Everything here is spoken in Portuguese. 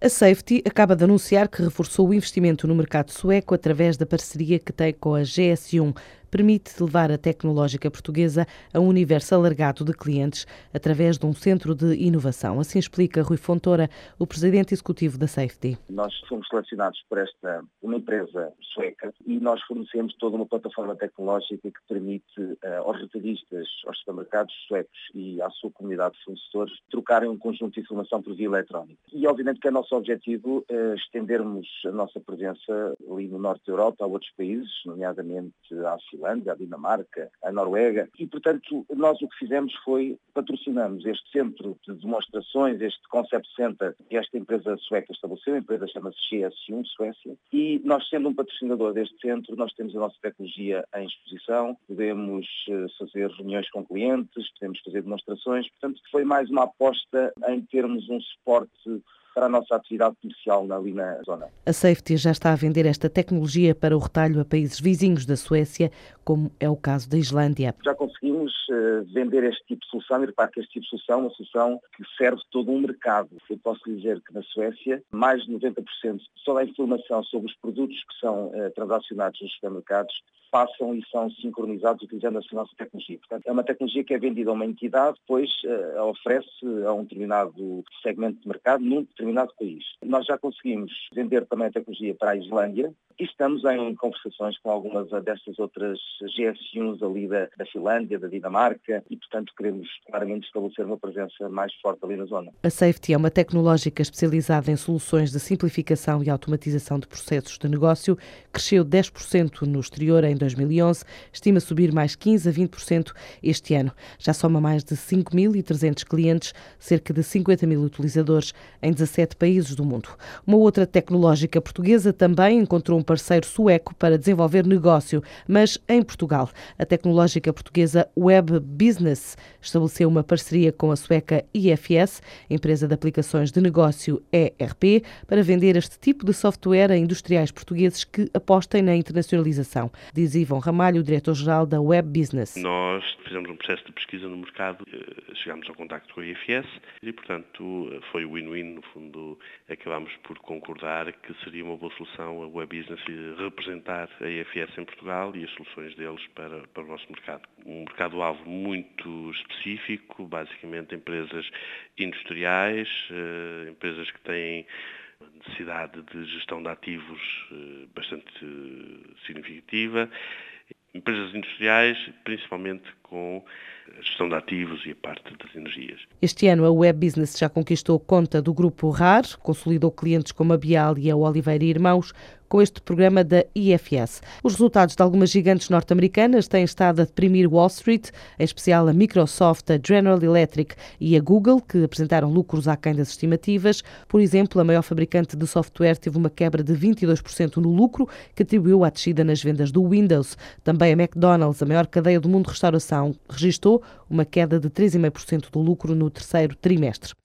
A Safety acaba de anunciar que reforçou o investimento no mercado sueco através da parceria que tem com a GS1, permite levar a tecnológica portuguesa a um universo alargado de clientes através de um centro de inovação. Assim explica Rui Fontoura, o presidente executivo da Safety. Nós fomos selecionados por esta uma empresa sueca e nós fornecemos toda uma plataforma tecnológica que permite uh, aos retalhistas, aos supermercados suecos e à sua comunidade de fornecedores trocarem um conjunto de informação por via eletrónica. E obviamente que é nosso objetivo uh, estendermos a nossa presença ali no norte da Europa a outros países, nomeadamente à Finlândia, a Dinamarca, a Noruega, e portanto nós o que fizemos foi patrocinamos este centro de demonstrações, este Concept Center que esta empresa sueca estabeleceu, a empresa chama-se GS1 Suécia, e nós sendo um patrocinador deste centro, nós temos a nossa tecnologia em exposição, podemos eh, fazer reuniões com clientes, podemos fazer demonstrações, portanto foi mais uma aposta em termos um suporte para a nossa atividade comercial ali na zona. A Safety já está a vender esta tecnologia para o retalho a países vizinhos da Suécia, como é o caso da Islândia. Já conseguimos uh, vender este tipo de solução e repare que este tipo de solução é uma solução que serve todo um mercado. Eu posso dizer que na Suécia, mais de 90% de toda a informação sobre os produtos que são uh, transacionados nos supermercados passam e são sincronizados utilizando a nossa tecnologia. Portanto, é uma tecnologia que é vendida a uma entidade, depois uh, oferece a um determinado segmento de mercado num determinado país. Nós já conseguimos vender também a tecnologia para a Islândia e estamos em conversações com algumas dessas outras GS1s ali da, da Finlândia, da Dinamarca e, portanto, queremos claramente estabelecer uma presença mais forte ali na zona. A Safety é uma tecnológica especializada em soluções de simplificação e automatização de processos de negócio. Cresceu 10% no exterior em 2011, estima subir mais 15 a 20% este ano. Já soma mais de 5.300 clientes, cerca de 50 mil utilizadores em 17 países do mundo. Uma outra tecnológica portuguesa também encontrou um parceiro sueco para desenvolver negócio, mas em Portugal. A tecnológica portuguesa Web Business estabeleceu uma parceria com a sueca IFS, empresa de aplicações de negócio ERP, para vender este tipo de software a industriais portugueses que apostem na internacionalização. Diz Ivon Ramalho, diretor-geral da Web Business. Nós fizemos um processo de pesquisa no mercado, eh, chegámos ao contacto com a IFS e, portanto, foi win-win. No fundo, acabámos por concordar que seria uma boa solução a Web Business representar a IFS em Portugal e as soluções deles para, para o nosso mercado. Um mercado-alvo muito específico, basicamente empresas industriais, eh, empresas que têm necessidade de gestão de ativos eh, bastante significativa, empresas industriais, principalmente com a gestão de ativos e a parte das energias. Este ano a Web Business já conquistou conta do grupo RAR, consolidou clientes como a Bial e a Oliveira Irmãos, com este programa da IFS. Os resultados de algumas gigantes norte-americanas têm estado a deprimir Wall Street, em especial a Microsoft, a General Electric e a Google, que apresentaram lucros aquém das estimativas. Por exemplo, a maior fabricante de software teve uma quebra de 22% no lucro, que atribuiu à descida nas vendas do Windows. Também a McDonald's, a maior cadeia do mundo de restauração, registrou uma queda de 3,5% do lucro no terceiro trimestre.